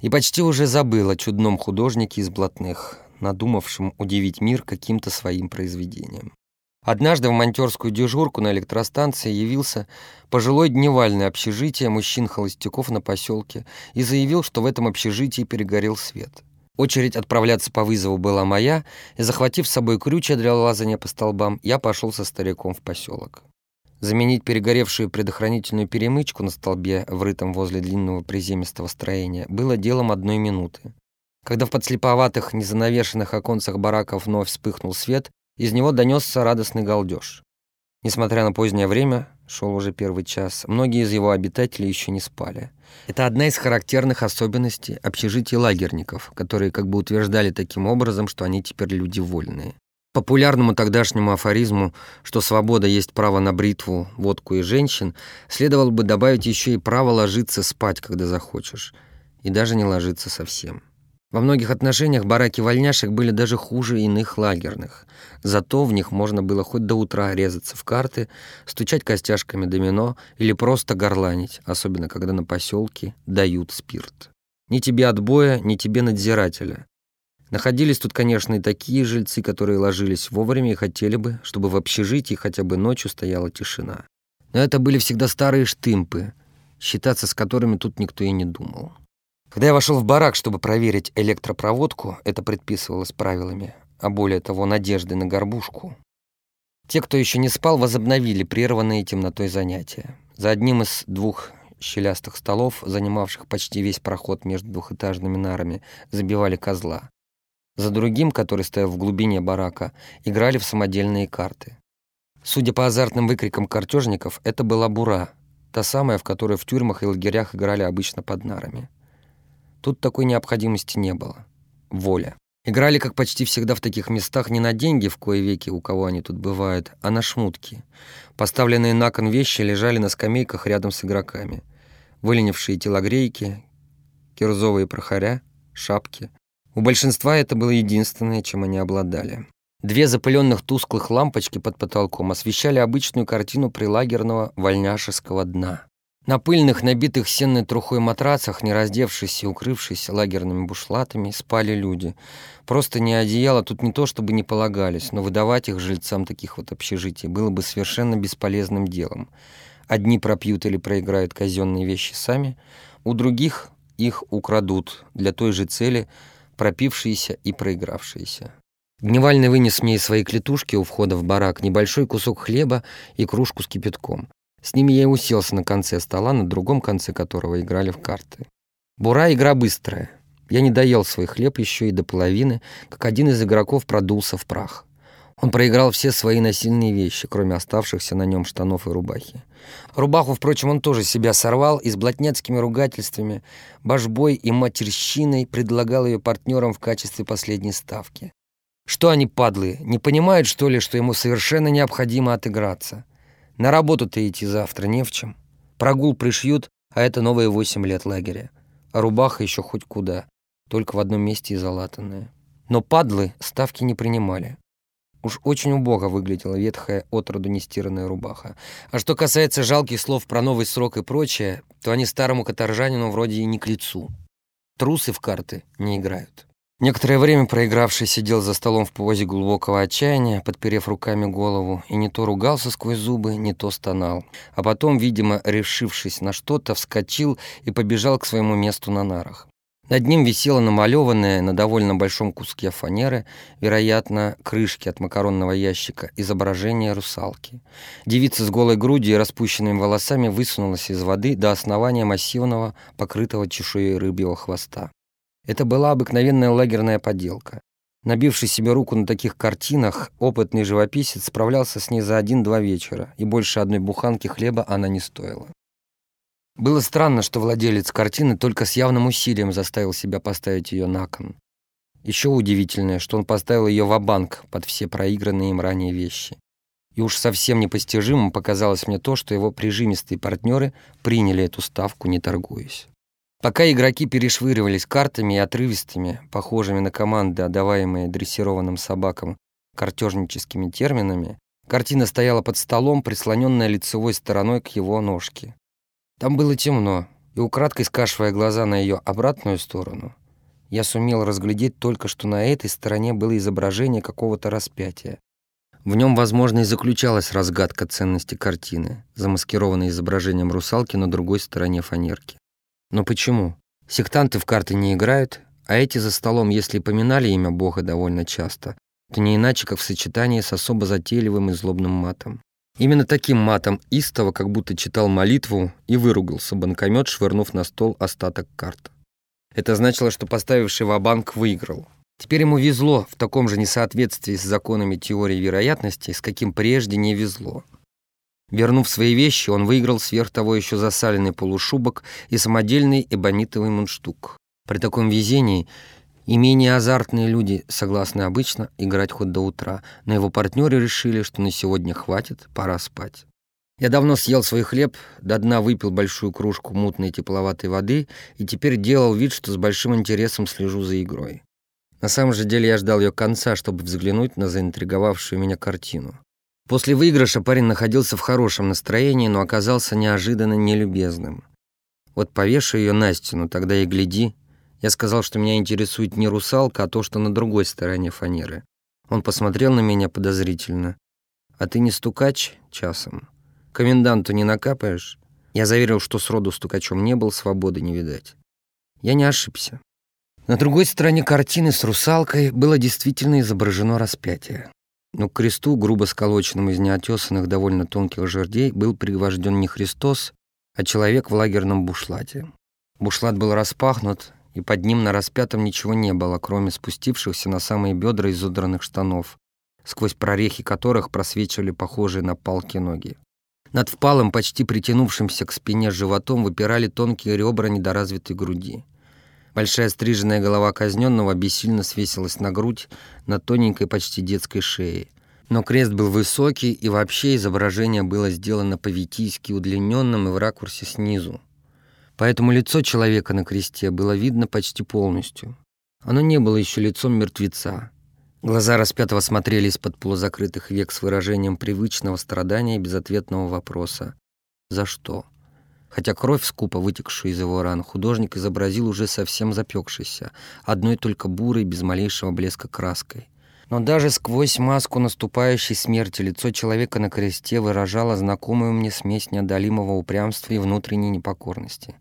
и почти уже забыл о чудном художнике из блатных, надумавшем удивить мир каким-то своим произведением. Однажды в монтерскую дежурку на электростанции явился пожилой дневальный общежитие мужчин-холостяков на поселке и заявил, что в этом общежитии перегорел свет. Очередь отправляться по вызову была моя, и, захватив с собой крючья для лазания по столбам, я пошел со стариком в поселок. Заменить перегоревшую предохранительную перемычку на столбе, врытом возле длинного приземистого строения, было делом одной минуты. Когда в подслеповатых, незанавешенных оконцах бараков вновь вспыхнул свет, из него донесся радостный галдеж. Несмотря на позднее время, шел уже первый час, многие из его обитателей еще не спали. Это одна из характерных особенностей общежитий лагерников, которые как бы утверждали таким образом, что они теперь люди вольные. Популярному тогдашнему афоризму, что свобода есть право на бритву, водку и женщин, следовало бы добавить еще и право ложиться спать, когда захочешь, и даже не ложиться совсем. Во многих отношениях бараки вольняшек были даже хуже иных лагерных. Зато в них можно было хоть до утра резаться в карты, стучать костяшками домино или просто горланить, особенно когда на поселке дают спирт. Ни тебе отбоя, ни тебе надзирателя. Находились тут, конечно, и такие жильцы, которые ложились вовремя и хотели бы, чтобы в общежитии хотя бы ночью стояла тишина. Но это были всегда старые штымпы, считаться с которыми тут никто и не думал. Когда я вошел в барак, чтобы проверить электропроводку, это предписывалось правилами, а более того, надежды на горбушку, те, кто еще не спал, возобновили прерванные темнотой занятия. За одним из двух щелястых столов, занимавших почти весь проход между двухэтажными нарами, забивали козла. За другим, который стоял в глубине барака, играли в самодельные карты. Судя по азартным выкрикам картежников, это была бура, та самая, в которой в тюрьмах и лагерях играли обычно под нарами. Тут такой необходимости не было. Воля. Играли, как почти всегда в таких местах, не на деньги, в кое веки у кого они тут бывают, а на шмутки. Поставленные на кон вещи лежали на скамейках рядом с игроками. Выленившие телогрейки, кирзовые прохоря, шапки. У большинства это было единственное, чем они обладали. Две запыленных тусклых лампочки под потолком освещали обычную картину прилагерного вольняшеского дна. На пыльных, набитых сенной трухой матрацах, не раздевшись и укрывшись лагерными бушлатами, спали люди. Просто не одеяло тут не то чтобы не полагались, но выдавать их жильцам таких вот общежитий было бы совершенно бесполезным делом. Одни пропьют или проиграют казенные вещи сами, у других их украдут для той же цели пропившиеся и проигравшиеся. Дневальный вынес мне из своей клетушки у входа в барак небольшой кусок хлеба и кружку с кипятком. С ними я и уселся на конце стола, на другом конце которого играли в карты. Бура — игра быстрая. Я не доел свой хлеб еще и до половины, как один из игроков продулся в прах. Он проиграл все свои насильные вещи, кроме оставшихся на нем штанов и рубахи. Рубаху, впрочем, он тоже себя сорвал и с блатняцкими ругательствами, божбой и матерщиной предлагал ее партнерам в качестве последней ставки. Что они, падлы, не понимают, что ли, что ему совершенно необходимо отыграться? На работу-то идти завтра не в чем. Прогул пришьют, а это новые восемь лет лагеря. А рубаха еще хоть куда, только в одном месте и залатанная. Но падлы ставки не принимали. Уж очень убого выглядела ветхая, отроду нестиранная рубаха. А что касается жалких слов про новый срок и прочее, то они старому каторжанину вроде и не к лицу. Трусы в карты не играют. Некоторое время проигравший сидел за столом в позе глубокого отчаяния, подперев руками голову, и не то ругался сквозь зубы, не то стонал. А потом, видимо, решившись на что-то, вскочил и побежал к своему месту на нарах. Над ним висело намалеванное на довольно большом куске фанеры, вероятно, крышки от макаронного ящика, изображение русалки. Девица с голой грудью и распущенными волосами высунулась из воды до основания массивного, покрытого чешуей рыбьего хвоста. Это была обыкновенная лагерная поделка. Набивший себе руку на таких картинах, опытный живописец справлялся с ней за один-два вечера, и больше одной буханки хлеба она не стоила. Было странно, что владелец картины только с явным усилием заставил себя поставить ее на кон. Еще удивительное, что он поставил ее в банк под все проигранные им ранее вещи. И уж совсем непостижимым показалось мне то, что его прижимистые партнеры приняли эту ставку, не торгуясь. Пока игроки перешвыривались картами и отрывистыми, похожими на команды, отдаваемые дрессированным собакам, картежническими терминами, картина стояла под столом, прислоненная лицевой стороной к его ножке. Там было темно, и украдкой скашивая глаза на ее обратную сторону, я сумел разглядеть только, что на этой стороне было изображение какого-то распятия. В нем, возможно, и заключалась разгадка ценности картины, замаскированной изображением русалки на другой стороне фанерки. Но почему? Сектанты в карты не играют, а эти за столом, если поминали имя Бога довольно часто, то не иначе, как в сочетании с особо затейливым и злобным матом. Именно таким матом истово как будто читал молитву и выругался банкомет, швырнув на стол остаток карт. Это значило, что поставивший ва-банк выиграл. Теперь ему везло в таком же несоответствии с законами теории вероятности, с каким прежде не везло. Вернув свои вещи, он выиграл сверх того еще засаленный полушубок и самодельный эбонитовый мундштук. При таком везении и менее азартные люди согласны обычно играть хоть до утра, но его партнеры решили, что на сегодня хватит, пора спать. Я давно съел свой хлеб, до дна выпил большую кружку мутной тепловатой воды и теперь делал вид, что с большим интересом слежу за игрой. На самом же деле я ждал ее конца, чтобы взглянуть на заинтриговавшую меня картину. После выигрыша парень находился в хорошем настроении, но оказался неожиданно нелюбезным. Вот повешу ее на стену, тогда и гляди. Я сказал, что меня интересует не русалка, а то, что на другой стороне фанеры. Он посмотрел на меня подозрительно. «А ты не стукач часом? Коменданту не накапаешь?» Я заверил, что сроду стукачом не был, свободы не видать. Я не ошибся. На другой стороне картины с русалкой было действительно изображено распятие. Но к кресту, грубо сколоченному из неотесанных довольно тонких жердей, был пригвожден не Христос, а человек в лагерном бушлате. Бушлат был распахнут, и под ним на распятом ничего не было, кроме спустившихся на самые бедра изодранных штанов, сквозь прорехи которых просвечивали похожие на палки ноги. Над впалым, почти притянувшимся к спине животом выпирали тонкие ребра недоразвитой груди. Большая стриженная голова казненного бессильно свесилась на грудь на тоненькой, почти детской шее. Но крест был высокий, и вообще изображение было сделано по-витийски удлиненным и в ракурсе снизу. Поэтому лицо человека на кресте было видно почти полностью. Оно не было еще лицом мертвеца. Глаза распятого смотрели из-под полузакрытых век с выражением привычного страдания и безответного вопроса «За что?». Хотя кровь, скупо вытекшую из его ран, художник изобразил уже совсем запекшейся, одной только бурой, без малейшего блеска краской. Но даже сквозь маску наступающей смерти лицо человека на кресте выражало знакомую мне смесь неодолимого упрямства и внутренней непокорности.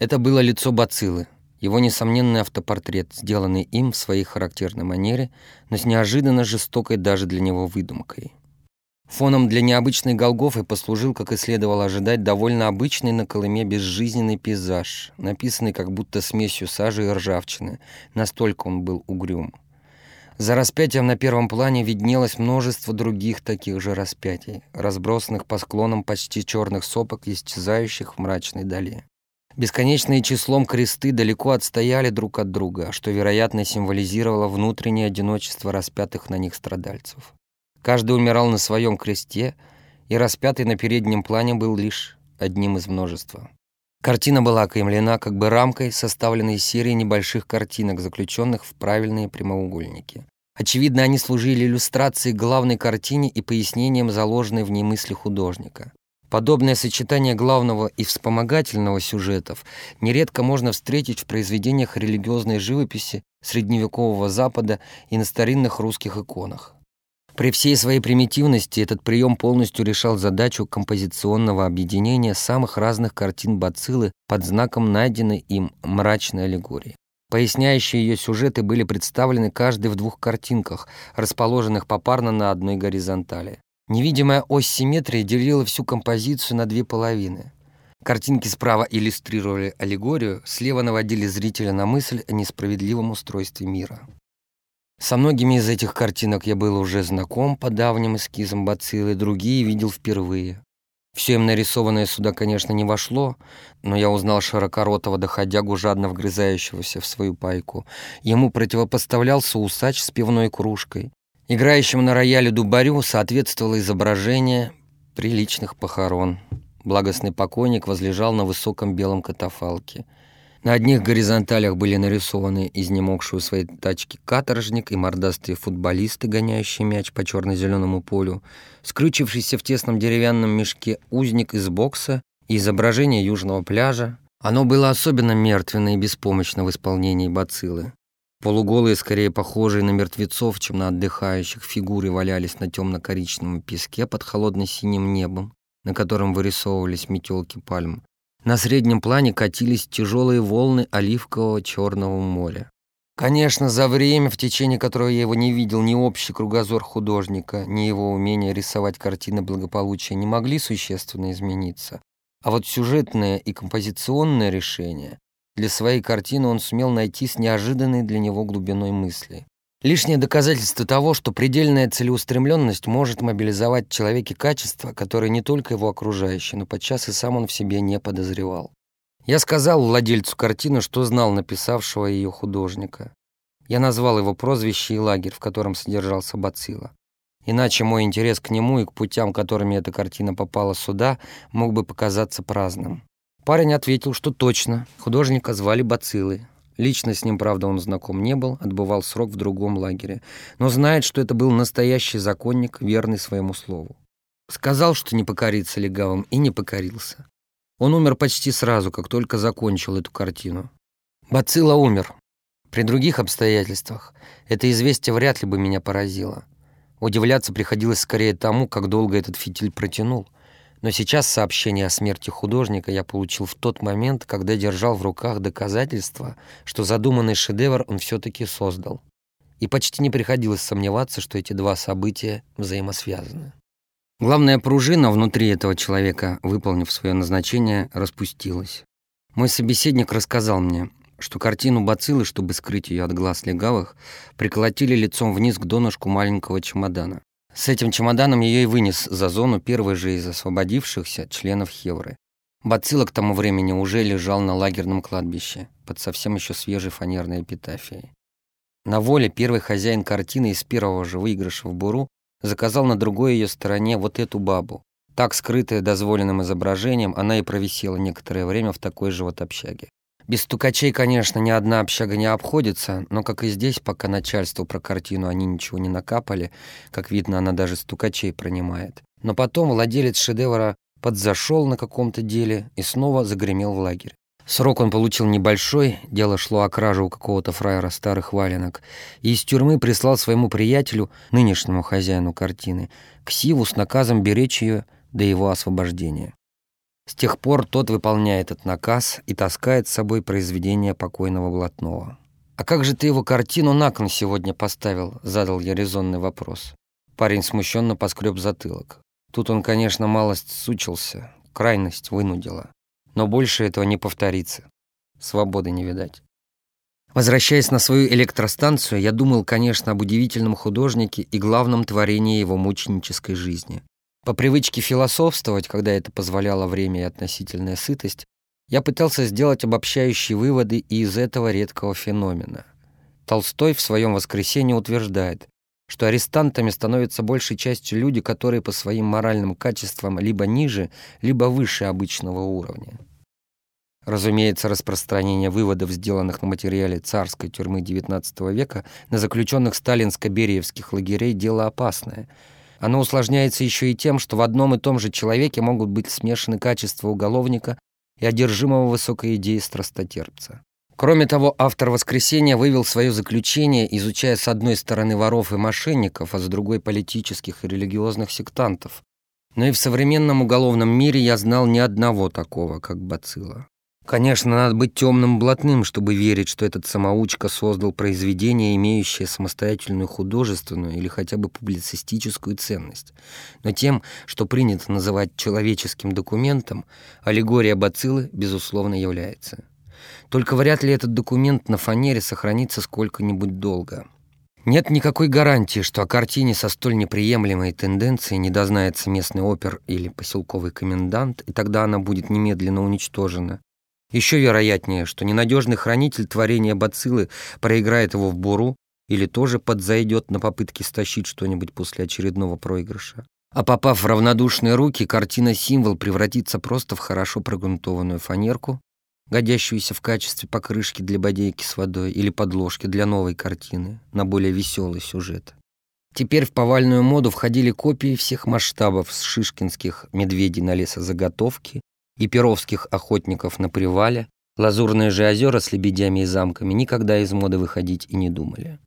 Это было лицо Бацилы, его несомненный автопортрет, сделанный им в своей характерной манере, но с неожиданно жестокой даже для него выдумкой. Фоном для необычной Голгофы послужил, как и следовало ожидать, довольно обычный на Колыме безжизненный пейзаж, написанный как будто смесью сажи и ржавчины, настолько он был угрюм. За распятием на первом плане виднелось множество других таких же распятий, разбросанных по склонам почти черных сопок, исчезающих в мрачной дали. Бесконечные числом кресты далеко отстояли друг от друга, что, вероятно, символизировало внутреннее одиночество распятых на них страдальцев. Каждый умирал на своем кресте, и распятый на переднем плане был лишь одним из множества. Картина была окаймлена как бы рамкой, составленной из серии небольших картинок, заключенных в правильные прямоугольники. Очевидно, они служили иллюстрацией главной картине и пояснением заложенной в ней мысли художника. Подобное сочетание главного и вспомогательного сюжетов нередко можно встретить в произведениях религиозной живописи средневекового Запада и на старинных русских иконах. При всей своей примитивности этот прием полностью решал задачу композиционного объединения самых разных картин Бациллы под знаком найденной им мрачной аллегории. Поясняющие ее сюжеты были представлены каждый в двух картинках, расположенных попарно на одной горизонтали. Невидимая ось симметрии делила всю композицию на две половины. Картинки справа иллюстрировали аллегорию, слева наводили зрителя на мысль о несправедливом устройстве мира. Со многими из этих картинок я был уже знаком по давним эскизам бациллы, другие видел впервые. Все им нарисованное сюда, конечно, не вошло, но я узнал широкоротого доходягу, жадно вгрызающегося в свою пайку. Ему противопоставлялся усач с пивной кружкой. Играющему на рояле дубарю соответствовало изображение приличных похорон. Благостный покойник возлежал на высоком белом катафалке. На одних горизонталях были нарисованы изнемогшие у своей тачки каторжник и мордастые футболисты, гоняющие мяч по черно-зеленому полю, скрючившийся в тесном деревянном мешке узник из бокса и изображение южного пляжа. Оно было особенно мертвенно и беспомощно в исполнении бациллы. Полуголые, скорее похожие на мертвецов, чем на отдыхающих, фигуры валялись на темно-коричневом песке под холодно-синим небом, на котором вырисовывались метелки пальм. На среднем плане катились тяжелые волны оливкового Черного моря. Конечно, за время, в течение которого я его не видел, ни общий кругозор художника, ни его умение рисовать картины благополучия не могли существенно измениться. А вот сюжетное и композиционное решение для своей картины он сумел найти с неожиданной для него глубиной мысли. Лишнее доказательство того, что предельная целеустремленность может мобилизовать в человеке качества, которые не только его окружающие, но подчас и сам он в себе не подозревал. Я сказал владельцу картины, что знал написавшего ее художника. Я назвал его прозвище и лагерь, в котором содержался Бацила. Иначе мой интерес к нему и к путям, которыми эта картина попала сюда, мог бы показаться праздным. Парень ответил, что точно. Художника звали Бацилой. Лично с ним, правда, он знаком не был, отбывал срок в другом лагере, но знает, что это был настоящий законник, верный своему слову. Сказал, что не покорится легавым, и не покорился. Он умер почти сразу, как только закончил эту картину. Бацилла умер, При других обстоятельствах это известие вряд ли бы меня поразило. Удивляться приходилось скорее тому, как долго этот фитиль протянул. Но сейчас сообщение о смерти художника я получил в тот момент, когда держал в руках доказательства, что задуманный шедевр он все-таки создал. И почти не приходилось сомневаться, что эти два события взаимосвязаны. Главная пружина внутри этого человека, выполнив свое назначение, распустилась. Мой собеседник рассказал мне, что картину бациллы, чтобы скрыть ее от глаз легавых, приколотили лицом вниз к донышку маленького чемодана. С этим чемоданом ее и вынес за зону первый же из освободившихся членов Хевры. Бацилла к тому времени уже лежал на лагерном кладбище под совсем еще свежей фанерной эпитафией. На воле первый хозяин картины из первого же выигрыша в Буру заказал на другой ее стороне вот эту бабу. Так, скрытая дозволенным изображением, она и провисела некоторое время в такой же вот общаге. Без стукачей, конечно, ни одна общага не обходится, но, как и здесь, пока начальству про картину они ничего не накапали, как видно, она даже стукачей пронимает. Но потом владелец шедевра подзашел на каком-то деле и снова загремел в лагерь. Срок он получил небольшой, дело шло о краже у какого-то фраера старых валенок, и из тюрьмы прислал своему приятелю, нынешнему хозяину картины, ксиву с наказом беречь ее до его освобождения. С тех пор тот выполняет этот наказ и таскает с собой произведение покойного блатного. «А как же ты его картину на кон сегодня поставил?» — задал я резонный вопрос. Парень смущенно поскреб затылок. Тут он, конечно, малость сучился, крайность вынудила. Но больше этого не повторится. Свободы не видать. Возвращаясь на свою электростанцию, я думал, конечно, об удивительном художнике и главном творении его мученической жизни. По привычке философствовать, когда это позволяло время и относительная сытость, я пытался сделать обобщающие выводы и из этого редкого феномена. Толстой в своем «Воскресенье» утверждает, что арестантами становятся большей частью люди, которые по своим моральным качествам либо ниже, либо выше обычного уровня. Разумеется, распространение выводов, сделанных на материале царской тюрьмы XIX века на заключенных сталинско-бериевских лагерей, дело опасное. Оно усложняется еще и тем, что в одном и том же человеке могут быть смешаны качества уголовника и одержимого высокой идеей страстотерпца. Кроме того, автор «Воскресения» вывел свое заключение, изучая с одной стороны воров и мошенников, а с другой политических и религиозных сектантов. Но и в современном уголовном мире я знал ни одного такого, как Бацилла. Конечно, надо быть темным блатным, чтобы верить, что этот самоучка создал произведение, имеющее самостоятельную художественную или хотя бы публицистическую ценность. Но тем, что принято называть человеческим документом, аллегория бациллы, безусловно, является. Только вряд ли этот документ на фанере сохранится сколько-нибудь долго. Нет никакой гарантии, что о картине со столь неприемлемой тенденцией не дознается местный опер или поселковый комендант, и тогда она будет немедленно уничтожена. Еще вероятнее, что ненадежный хранитель творения бациллы проиграет его в буру или тоже подзайдет на попытки стащить что-нибудь после очередного проигрыша. А попав в равнодушные руки, картина-символ превратится просто в хорошо прогрунтованную фанерку, годящуюся в качестве покрышки для бодейки с водой или подложки для новой картины на более веселый сюжет. Теперь в повальную моду входили копии всех масштабов с шишкинских «Медведей на лесозаготовки» и перовских «Охотников на привале», лазурные же озера с лебедями и замками никогда из моды выходить и не думали.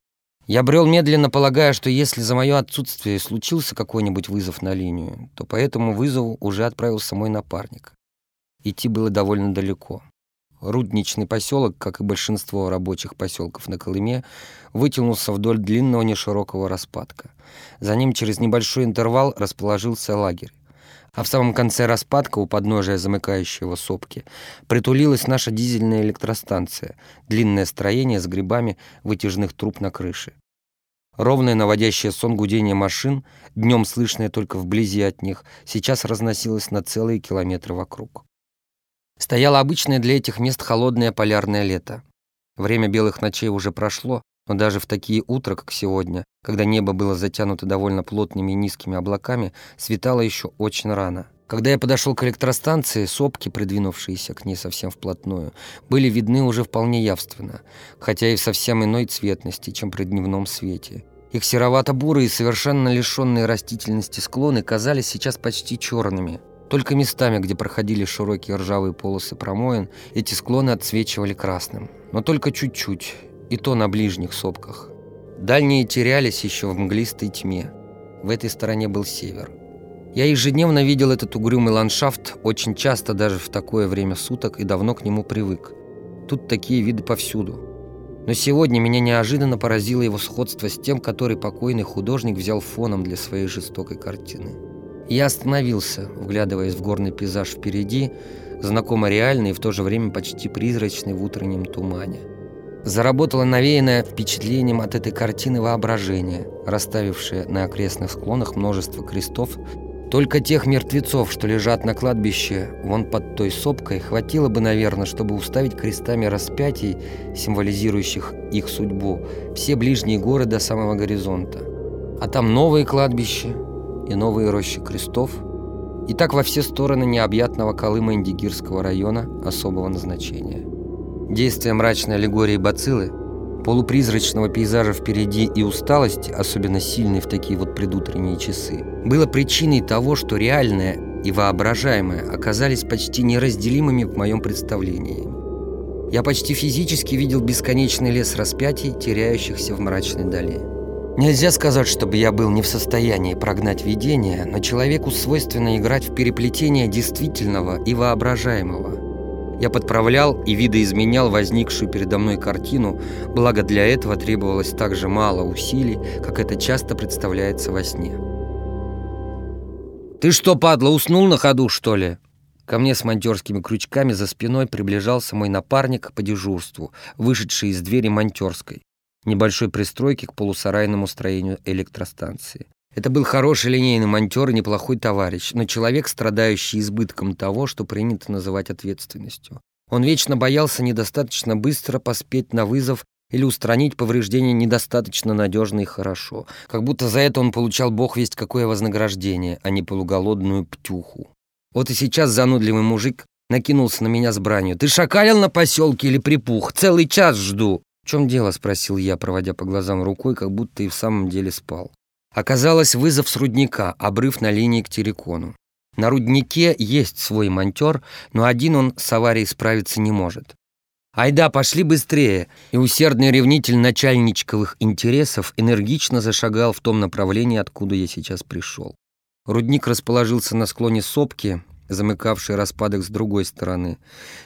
Я брел медленно, полагая, что если за мое отсутствие случился какой-нибудь вызов на линию, то по этому вызову уже отправился мой напарник. Идти было довольно далеко. Рудничный поселок, как и большинство рабочих поселков на Колыме, вытянулся вдоль длинного неширокого распадка. За ним через небольшой интервал расположился лагерь. А в самом конце распадка, у подножия замыкающего сопки, притулилась наша дизельная электростанция, длинное строение с грибами вытяжных труб на крыше. Ровное наводящее сон гудение машин, днем слышное только вблизи от них, сейчас разносилось на целые километры вокруг. Стояло обычное для этих мест холодное полярное лето. Время белых ночей уже прошло, но даже в такие утра, как сегодня, когда небо было затянуто довольно плотными и низкими облаками, светало еще очень рано. Когда я подошел к электростанции, сопки, придвинувшиеся к ней совсем вплотную, были видны уже вполне явственно, хотя и в совсем иной цветности, чем при дневном свете. Их серовато-бурые совершенно лишенные растительности склоны казались сейчас почти черными. Только местами, где проходили широкие ржавые полосы промоин, эти склоны отсвечивали красным. Но только чуть-чуть, и то на ближних сопках. Дальние терялись еще в мглистой тьме. В этой стороне был север. Я ежедневно видел этот угрюмый ландшафт, очень часто даже в такое время суток, и давно к нему привык. Тут такие виды повсюду. Но сегодня меня неожиданно поразило его сходство с тем, который покойный художник взял фоном для своей жестокой картины. Я остановился, вглядываясь в горный пейзаж впереди, знакомо реальный и в то же время почти призрачный в утреннем тумане. Заработало навеянное впечатлением от этой картины воображение, расставившее на окрестных склонах множество крестов только тех мертвецов, что лежат на кладбище, вон под той сопкой, хватило бы, наверное, чтобы уставить крестами распятий, символизирующих их судьбу, все ближние горы до самого горизонта. А там новые кладбища и новые рощи крестов, и так во все стороны необъятного Колыма Индигирского района особого назначения. Действие мрачной аллегории бациллы полупризрачного пейзажа впереди и усталости, особенно сильной в такие вот предутренние часы, было причиной того, что реальное и воображаемое оказались почти неразделимыми в моем представлении. Я почти физически видел бесконечный лес распятий, теряющихся в мрачной дали. Нельзя сказать, чтобы я был не в состоянии прогнать видение, но человеку свойственно играть в переплетение действительного и воображаемого – я подправлял и видоизменял возникшую передо мной картину, благо для этого требовалось так же мало усилий, как это часто представляется во сне. «Ты что, падла, уснул на ходу, что ли?» Ко мне с монтерскими крючками за спиной приближался мой напарник по дежурству, вышедший из двери монтерской, небольшой пристройки к полусарайному строению электростанции. Это был хороший линейный монтер и неплохой товарищ, но человек, страдающий избытком того, что принято называть ответственностью. Он вечно боялся недостаточно быстро поспеть на вызов или устранить повреждения недостаточно надежно и хорошо, как будто за это он получал бог весть какое вознаграждение, а не полуголодную птюху. Вот и сейчас занудливый мужик накинулся на меня с бранью. «Ты шакалил на поселке или припух? Целый час жду!» «В чем дело?» — спросил я, проводя по глазам рукой, как будто и в самом деле спал. Оказалось, вызов с рудника, обрыв на линии к Терекону. На руднике есть свой монтер, но один он с аварией справиться не может. «Айда, пошли быстрее!» И усердный ревнитель начальничковых интересов энергично зашагал в том направлении, откуда я сейчас пришел. Рудник расположился на склоне сопки, замыкавший распадок с другой стороны.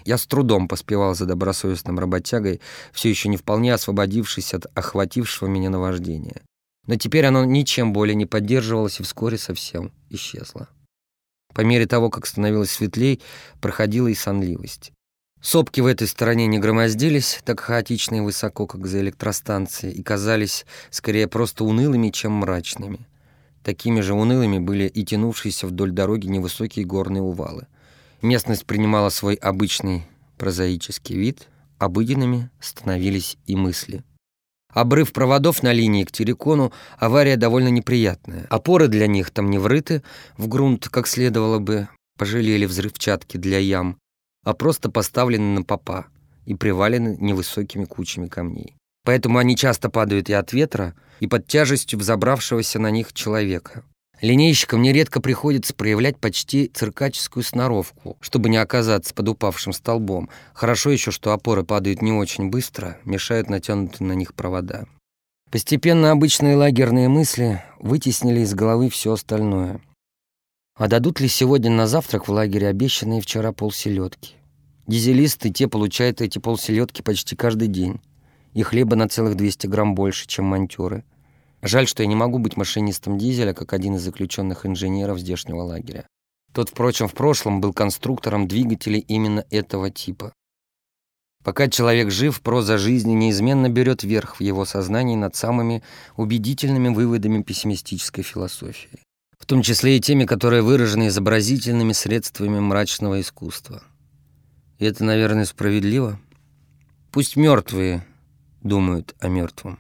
Я с трудом поспевал за добросовестным работягой, все еще не вполне освободившись от охватившего меня наваждения. Но теперь оно ничем более не поддерживалось и вскоре совсем исчезло. По мере того, как становилось светлей, проходила и сонливость. Сопки в этой стороне не громоздились так хаотично и высоко, как за электростанцией, и казались скорее просто унылыми, чем мрачными. Такими же унылыми были и тянувшиеся вдоль дороги невысокие горные увалы. Местность принимала свой обычный прозаический вид, обыденными становились и мысли — Обрыв проводов на линии к Терекону – авария довольно неприятная. Опоры для них там не врыты в грунт, как следовало бы, пожалели взрывчатки для ям, а просто поставлены на попа и привалены невысокими кучами камней. Поэтому они часто падают и от ветра, и под тяжестью взобравшегося на них человека. Линейщикам нередко приходится проявлять почти циркаческую сноровку, чтобы не оказаться под упавшим столбом. Хорошо еще, что опоры падают не очень быстро, мешают натянутые на них провода. Постепенно обычные лагерные мысли вытеснили из головы все остальное. А дадут ли сегодня на завтрак в лагере обещанные вчера полселедки? Дизелисты те получают эти полселедки почти каждый день. И хлеба на целых 200 грамм больше, чем монтеры. Жаль, что я не могу быть машинистом дизеля, как один из заключенных инженеров здешнего лагеря. Тот, впрочем, в прошлом был конструктором двигателей именно этого типа. Пока человек жив, проза жизни неизменно берет верх в его сознании над самыми убедительными выводами пессимистической философии, в том числе и теми, которые выражены изобразительными средствами мрачного искусства. И это, наверное, справедливо. Пусть мертвые думают о мертвом.